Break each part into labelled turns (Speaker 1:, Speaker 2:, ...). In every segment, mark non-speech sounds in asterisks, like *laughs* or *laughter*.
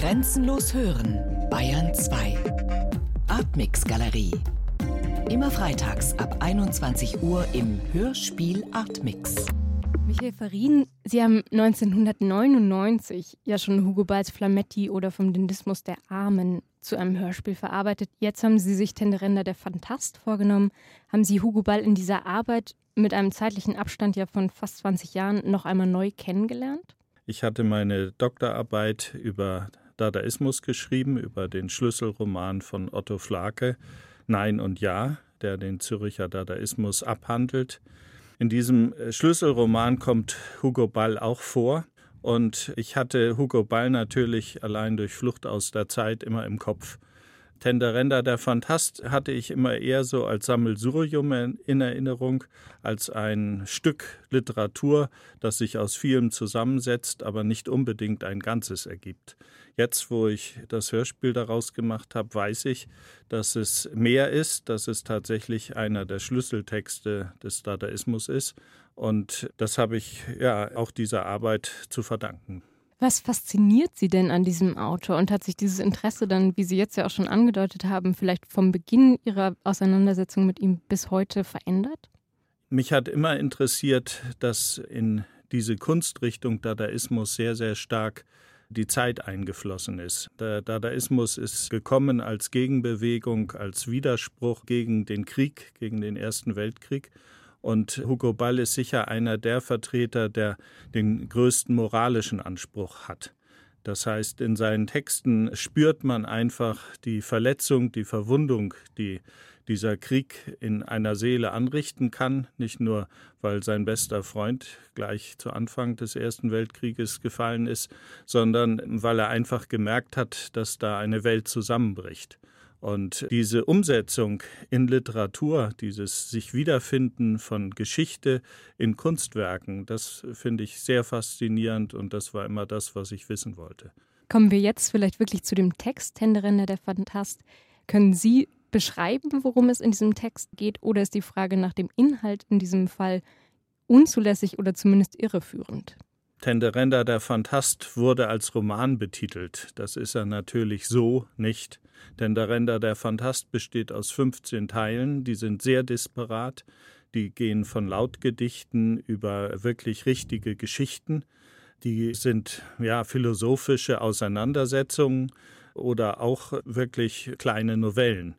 Speaker 1: Grenzenlos hören, Bayern 2. Artmix Galerie. Immer freitags ab 21 Uhr im Hörspiel Artmix.
Speaker 2: Michael Farin, Sie haben 1999 ja schon Hugo Balls Flametti oder vom Dindismus der Armen zu einem Hörspiel verarbeitet. Jetzt haben Sie sich Tenderender der Fantast vorgenommen. Haben Sie Hugo Ball in dieser Arbeit mit einem zeitlichen Abstand ja von fast 20 Jahren noch einmal neu kennengelernt?
Speaker 3: Ich hatte meine Doktorarbeit über Dadaismus geschrieben, über den Schlüsselroman von Otto Flake, Nein und Ja, der den Züricher Dadaismus abhandelt. In diesem äh, Schlüsselroman kommt Hugo Ball auch vor. Und ich hatte Hugo Ball natürlich allein durch Flucht aus der Zeit immer im Kopf. Tenderenda der Fantast hatte ich immer eher so als Sammelsurium in Erinnerung, als ein Stück Literatur, das sich aus vielem zusammensetzt, aber nicht unbedingt ein Ganzes ergibt. Jetzt, wo ich das Hörspiel daraus gemacht habe, weiß ich, dass es mehr ist, dass es tatsächlich einer der Schlüsseltexte des Dadaismus ist. Und das habe ich ja auch dieser Arbeit zu verdanken.
Speaker 2: Was fasziniert Sie denn an diesem Autor und hat sich dieses Interesse dann, wie Sie jetzt ja auch schon angedeutet haben, vielleicht vom Beginn Ihrer Auseinandersetzung mit ihm bis heute verändert?
Speaker 3: Mich hat immer interessiert, dass in diese Kunstrichtung Dadaismus sehr, sehr stark die Zeit eingeflossen ist. Der Dadaismus ist gekommen als Gegenbewegung, als Widerspruch gegen den Krieg, gegen den Ersten Weltkrieg. Und Hugo Ball ist sicher einer der Vertreter, der den größten moralischen Anspruch hat. Das heißt, in seinen Texten spürt man einfach die Verletzung, die Verwundung, die dieser Krieg in einer Seele anrichten kann, nicht nur weil sein bester Freund gleich zu Anfang des Ersten Weltkrieges gefallen ist, sondern weil er einfach gemerkt hat, dass da eine Welt zusammenbricht. Und diese Umsetzung in Literatur, dieses sich wiederfinden von Geschichte in Kunstwerken, das finde ich sehr faszinierend und das war immer das, was ich wissen wollte.
Speaker 2: Kommen wir jetzt vielleicht wirklich zu dem Text Händeränder der Fantast. Können Sie beschreiben, worum es in diesem Text geht, oder ist die Frage nach dem Inhalt in diesem Fall unzulässig oder zumindest irreführend?
Speaker 3: Tenderenda der Fantast wurde als Roman betitelt. Das ist er natürlich so nicht. Tenderenda der Fantast besteht aus 15 Teilen, die sind sehr disparat. Die gehen von Lautgedichten über wirklich richtige Geschichten. Die sind ja philosophische Auseinandersetzungen oder auch wirklich kleine Novellen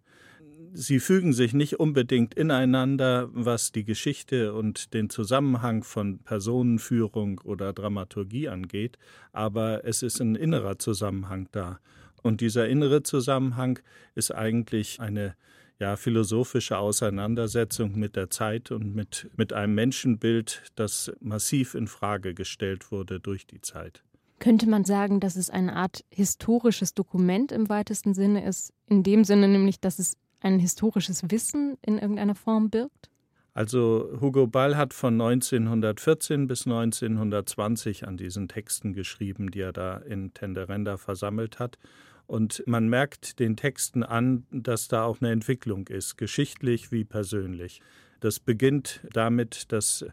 Speaker 3: sie fügen sich nicht unbedingt ineinander, was die Geschichte und den Zusammenhang von Personenführung oder Dramaturgie angeht, aber es ist ein innerer Zusammenhang da. Und dieser innere Zusammenhang ist eigentlich eine ja, philosophische Auseinandersetzung mit der Zeit und mit, mit einem Menschenbild, das massiv in Frage gestellt wurde durch die Zeit.
Speaker 2: Könnte man sagen, dass es eine Art historisches Dokument im weitesten Sinne ist, in dem Sinne nämlich, dass es ein historisches Wissen in irgendeiner Form birgt?
Speaker 3: Also Hugo Ball hat von 1914 bis 1920 an diesen Texten geschrieben, die er da in Tenderenda versammelt hat. Und man merkt den Texten an, dass da auch eine Entwicklung ist, geschichtlich wie persönlich. Das beginnt damit, dass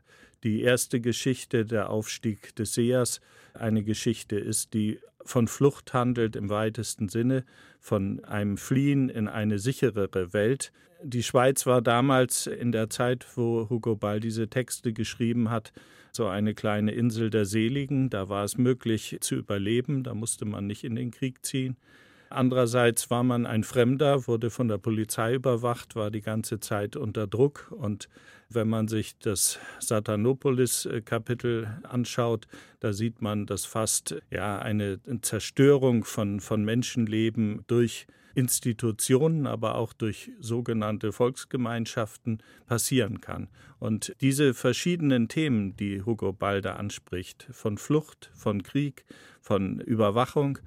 Speaker 3: die erste Geschichte, der Aufstieg des Seers, eine Geschichte ist, die von Flucht handelt im weitesten Sinne, von einem Fliehen in eine sicherere Welt. Die Schweiz war damals in der Zeit, wo Hugo Ball diese Texte geschrieben hat, so eine kleine Insel der Seligen. Da war es möglich zu überleben, da musste man nicht in den Krieg ziehen. Andererseits war man ein Fremder, wurde von der Polizei überwacht, war die ganze Zeit unter Druck. Und wenn man sich das Satanopolis-Kapitel anschaut, da sieht man, dass fast ja eine Zerstörung von, von Menschenleben durch Institutionen, aber auch durch sogenannte Volksgemeinschaften passieren kann. Und diese verschiedenen Themen, die Hugo Balder anspricht, von Flucht, von Krieg, von Überwachung,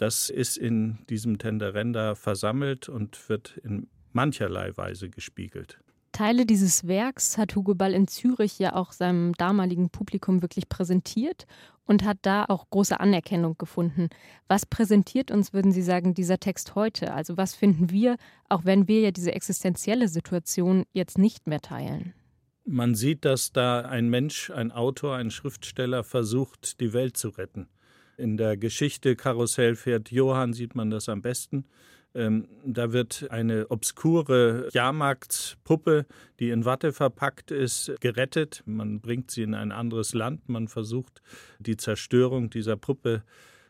Speaker 3: das ist in diesem Tenderenda versammelt und wird in mancherlei Weise gespiegelt.
Speaker 2: Teile dieses Werks hat Hugo Ball in Zürich ja auch seinem damaligen Publikum wirklich präsentiert und hat da auch große Anerkennung gefunden. Was präsentiert uns, würden Sie sagen, dieser Text heute? Also was finden wir, auch wenn wir ja diese existenzielle Situation jetzt nicht mehr teilen?
Speaker 3: Man sieht, dass da ein Mensch, ein Autor, ein Schriftsteller versucht, die Welt zu retten In der Geschichte Karussell fährt Johann sieht man das am besten. Ähm, da wird eine obskure Jahrmarktspuppe, die in Watte verpackt ist, gerettet. Man bringt sie in ein anderes Land. Man versucht, die Zerstörung dieser Puppe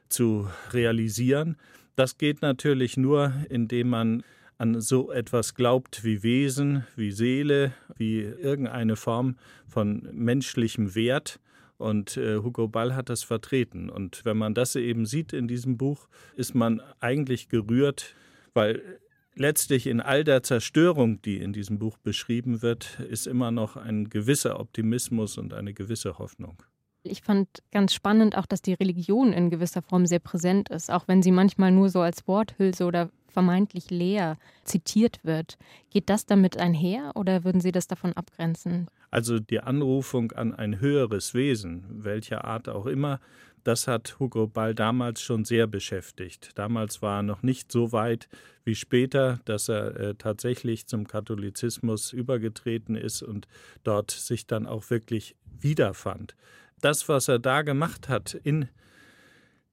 Speaker 3: zu realisieren. Das geht natürlich nur, indem man an so etwas glaubt wie Wesen, wie Seele, wie irgendeine Form von menschlichem Wert. Und äh, Hugo Ball hat das vertreten. Und wenn man das eben sieht in diesem Buch, ist man eigentlich gerührt, weil letztlich in all der Zerstörung, die in diesem Buch beschrieben wird, ist immer noch ein gewisser Optimismus und eine gewisse Hoffnung.
Speaker 2: Ich fand ganz spannend auch, dass die Religion in gewisser Form sehr präsent ist, auch wenn sie manchmal nur so als Worthülse oder vermeintlich leer zitiert wird. Geht das damit einher oder würden Sie das davon abgrenzen?
Speaker 3: Also die Anrufung an ein höheres Wesen, welcher Art auch immer, das hat Hugo Ball damals schon sehr beschäftigt. Damals war er noch nicht so weit wie später, dass er äh, tatsächlich zum Katholizismus übergetreten ist und dort sich dann auch wirklich wiederfand. Das, was er da gemacht hat in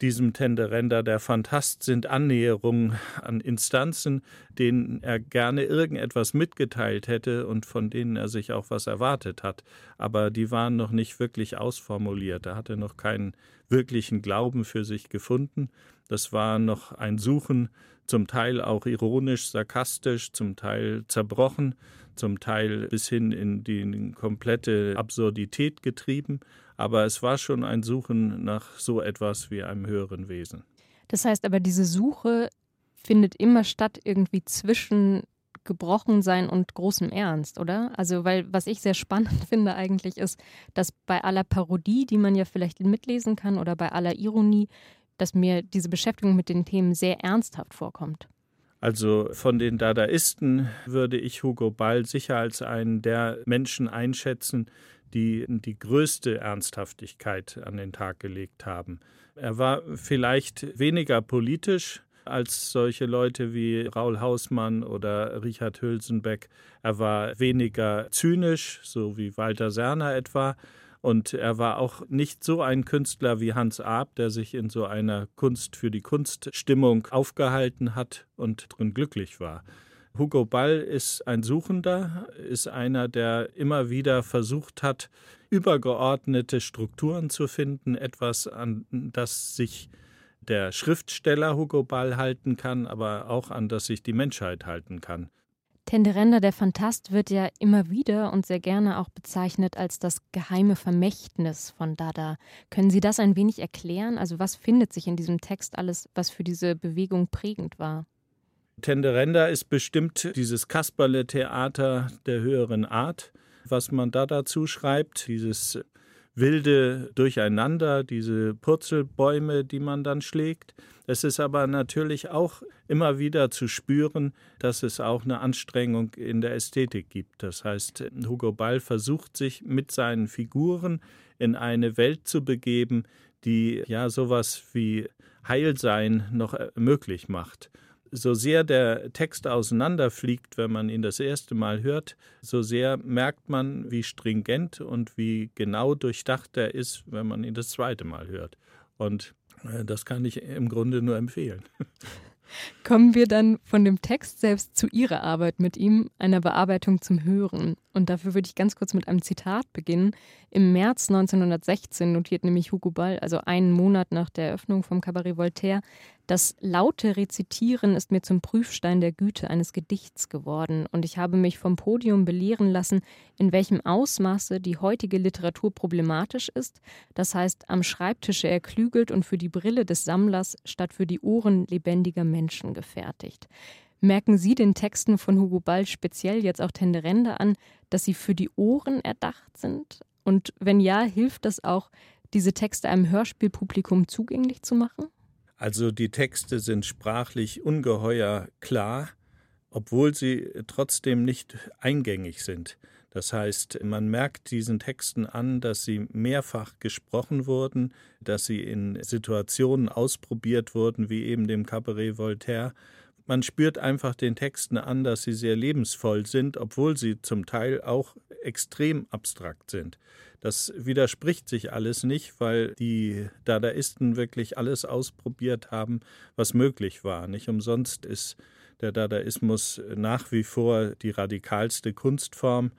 Speaker 3: diesem Tenderender der Fantast sind Annäherungen an Instanzen, denen er gerne irgendetwas mitgeteilt hätte und von denen er sich auch was erwartet hat. Aber die waren noch nicht wirklich ausformuliert. Er hatte noch keinen wirklichen Glauben für sich gefunden. Das war noch ein Suchen, zum Teil auch ironisch, sarkastisch, zum Teil zerbrochen, zum Teil bis hin in die komplette Absurdität getrieben aber es war schon ein Suchen nach so etwas wie einem höheren Wesen.
Speaker 2: Das heißt aber, diese Suche findet immer statt irgendwie zwischen Gebrochensein und großem Ernst, oder? Also, weil was ich sehr spannend *laughs* finde eigentlich ist, dass bei aller Parodie, die man ja vielleicht mitlesen kann, oder bei aller Ironie, dass mir diese Beschäftigung mit den Themen sehr ernsthaft vorkommt.
Speaker 3: Also von den Dadaisten würde ich Hugo Ball sicher als einen der Menschen einschätzen, die die größte Ernsthaftigkeit an den Tag gelegt haben. Er war vielleicht weniger politisch als solche Leute wie Raul Hausmann oder Richard Hülsenbeck. Er war weniger zynisch, so wie Walter Serner etwa. Und er war auch nicht so ein Künstler wie Hans Arp, der sich in so einer Kunst für die Kunststimmung aufgehalten hat und drin glücklich war. Hugo Ball ist ein Suchender, ist einer, der immer wieder versucht hat, übergeordnete Strukturen zu finden, etwas, an das sich der Schriftsteller Hugo Ball halten kann, aber auch an das sich die Menschheit halten kann.
Speaker 2: Tenderender der Fantast wird ja immer wieder und sehr gerne auch bezeichnet als das geheime Vermächtnis von Dada. Können Sie das ein wenig erklären? Also was findet sich in diesem Text alles, was für diese Bewegung prägend war?
Speaker 3: Tenderenda ist bestimmt dieses Kasperle-Theater der höheren Art, was man da dazu schreibt, dieses wilde Durcheinander, diese Purzelbäume, die man dann schlägt. Es ist aber natürlich auch immer wieder zu spüren, dass es auch eine Anstrengung in der Ästhetik gibt. Das heißt, Hugo Ball versucht sich mit seinen Figuren in eine Welt zu begeben, die ja sowas wie Heilsein noch möglich macht so sehr der Text auseinanderfliegt, wenn man ihn das erste Mal hört, so sehr merkt man, wie stringent und wie genau durchdacht er ist, wenn man ihn das zweite Mal hört. Und äh, das kann ich im Grunde nur empfehlen. *laughs*
Speaker 2: Kommen wir dann von dem Text selbst zu Ihrer Arbeit mit ihm, einer Bearbeitung zum Hören. Und dafür würde ich ganz kurz mit einem Zitat beginnen. Im März 1916 notiert nämlich Hugo Ball, also einen Monat nach der Eröffnung vom Cabaret Voltaire, das laute Rezitieren ist mir zum Prüfstein der Güte eines Gedichts geworden, und ich habe mich vom Podium belehren lassen, in welchem Ausmaße die heutige Literatur problematisch ist, das heißt am Schreibtische erklügelt und für die Brille des Sammlers statt für die Ohren lebendiger Menschen gefertigt. Merken Sie den Texten von Hugo Ball speziell jetzt auch Tenderende an, dass sie für die Ohren erdacht sind? Und wenn ja, hilft das auch, diese Texte einem Hörspielpublikum zugänglich zu machen?
Speaker 3: Also die Texte sind sprachlich ungeheuer klar, obwohl sie trotzdem nicht eingängig sind. Das heißt, man merkt diesen Texten an, dass sie mehrfach gesprochen wurden, dass sie in Situationen ausprobiert wurden, wie eben dem Cabaret Voltaire. Man spürt einfach den Texten an, dass sie sehr lebensvoll sind, obwohl sie zum Teil auch extrem abstrakt sind. Das widerspricht sich alles nicht, weil die Dadaisten wirklich alles ausprobiert haben, was möglich war. Nicht umsonst ist der Dadaismus nach wie vor die radikalste Kunstform,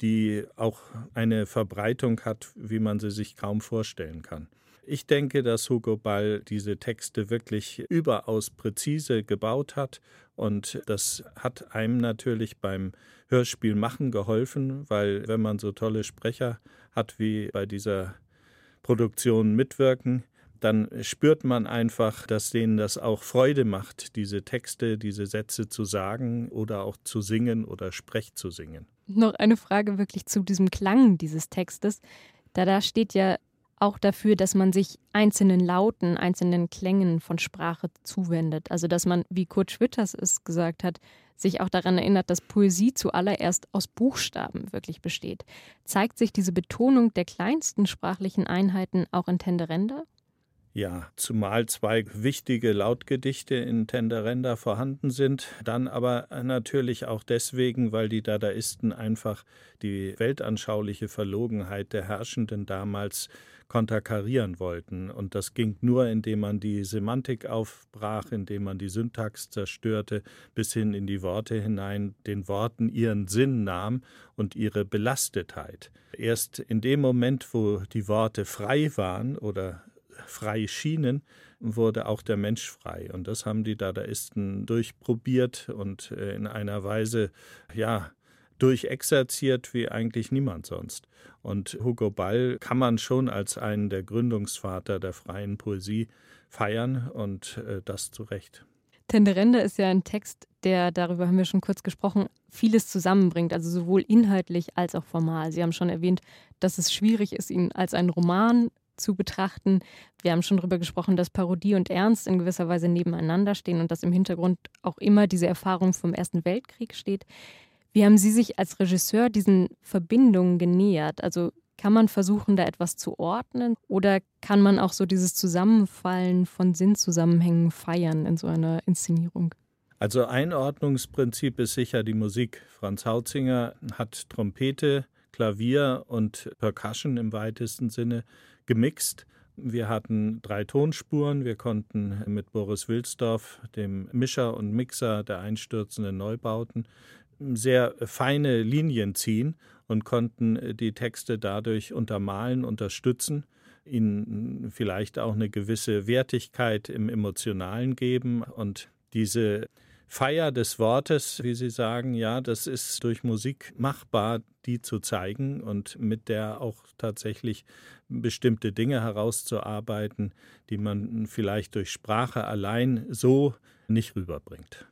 Speaker 3: die auch eine Verbreitung hat, wie man sie sich kaum vorstellen kann. Ich denke, dass Hugo Ball diese Texte wirklich überaus präzise gebaut hat und das hat einem natürlich beim Hörspiel machen geholfen, weil wenn man so tolle Sprecher hat wie bei dieser Produktion mitwirken, dann spürt man einfach, dass denen das auch Freude macht, diese Texte, diese Sätze zu sagen oder auch zu singen oder Sprech zu singen.
Speaker 2: Noch eine Frage wirklich zu diesem Klang dieses Textes. Da da steht ja auch dafür, dass man sich einzelnen Lauten, einzelnen Klängen von Sprache zuwendet. Also dass man, wie Kurt Schwitters es gesagt hat, sich auch daran erinnert, dass Poesie zuallererst aus Buchstaben wirklich besteht. Zeigt sich diese Betonung der kleinsten sprachlichen Einheiten auch in Tenderenda?
Speaker 3: Ja, zumal zwei wichtige Lautgedichte in Tenderenda vorhanden sind, dann aber natürlich auch deswegen, weil die Dadaisten einfach die weltanschauliche Verlogenheit der Herrschenden damals konterkarieren wollten. Und das ging nur, indem man die Semantik aufbrach, indem man die Syntax zerstörte, bis hin in die Worte hinein, den Worten ihren Sinn nahm und ihre Belastetheit. Erst in dem Moment, wo die Worte frei waren oder frei schienen, wurde auch der Mensch frei. Und das haben die Dadaisten durchprobiert und äh, in einer Weise, ja, durchexerziert wie eigentlich niemand sonst. Und Hugo Ball kann man schon als einen der Gründungsvater der freien Poesie feiern und äh, das zu Recht.
Speaker 2: Tenderende ist ja ein Text, der, darüber haben wir schon kurz gesprochen, vieles zusammenbringt, also sowohl inhaltlich als auch formal. Sie haben schon erwähnt, dass es schwierig ist, ihn als einen Roman zu betrachten. Wir haben schon darüber gesprochen, dass Parodie und Ernst in gewisser Weise nebeneinander stehen und dass im Hintergrund auch immer diese Erfahrung vom Ersten Weltkrieg steht. Wie haben Sie sich als Regisseur diesen Verbindungen genähert? Also kann man versuchen, da etwas zu ordnen oder kann man auch so dieses Zusammenfallen von Sinnzusammenhängen feiern in so einer Inszenierung?
Speaker 3: Also Einordnungsprinzip ist sicher die Musik. Franz Hautzinger hat Trompete, Klavier und Percussion im weitesten Sinne gemixt. Wir hatten drei Tonspuren. Wir konnten mit Boris Wilsdorf, dem Mischer und Mixer der einstürzenden Neubauten, sehr feine Linien ziehen und konnten die Texte dadurch untermalen, unterstützen, ihnen vielleicht auch eine gewisse Wertigkeit im Emotionalen geben und diese Feier des Wortes, wie Sie sagen, ja, das ist durch Musik machbar, die zu zeigen und mit der auch tatsächlich bestimmte Dinge herauszuarbeiten, die man vielleicht durch Sprache allein so nicht rüberbringt.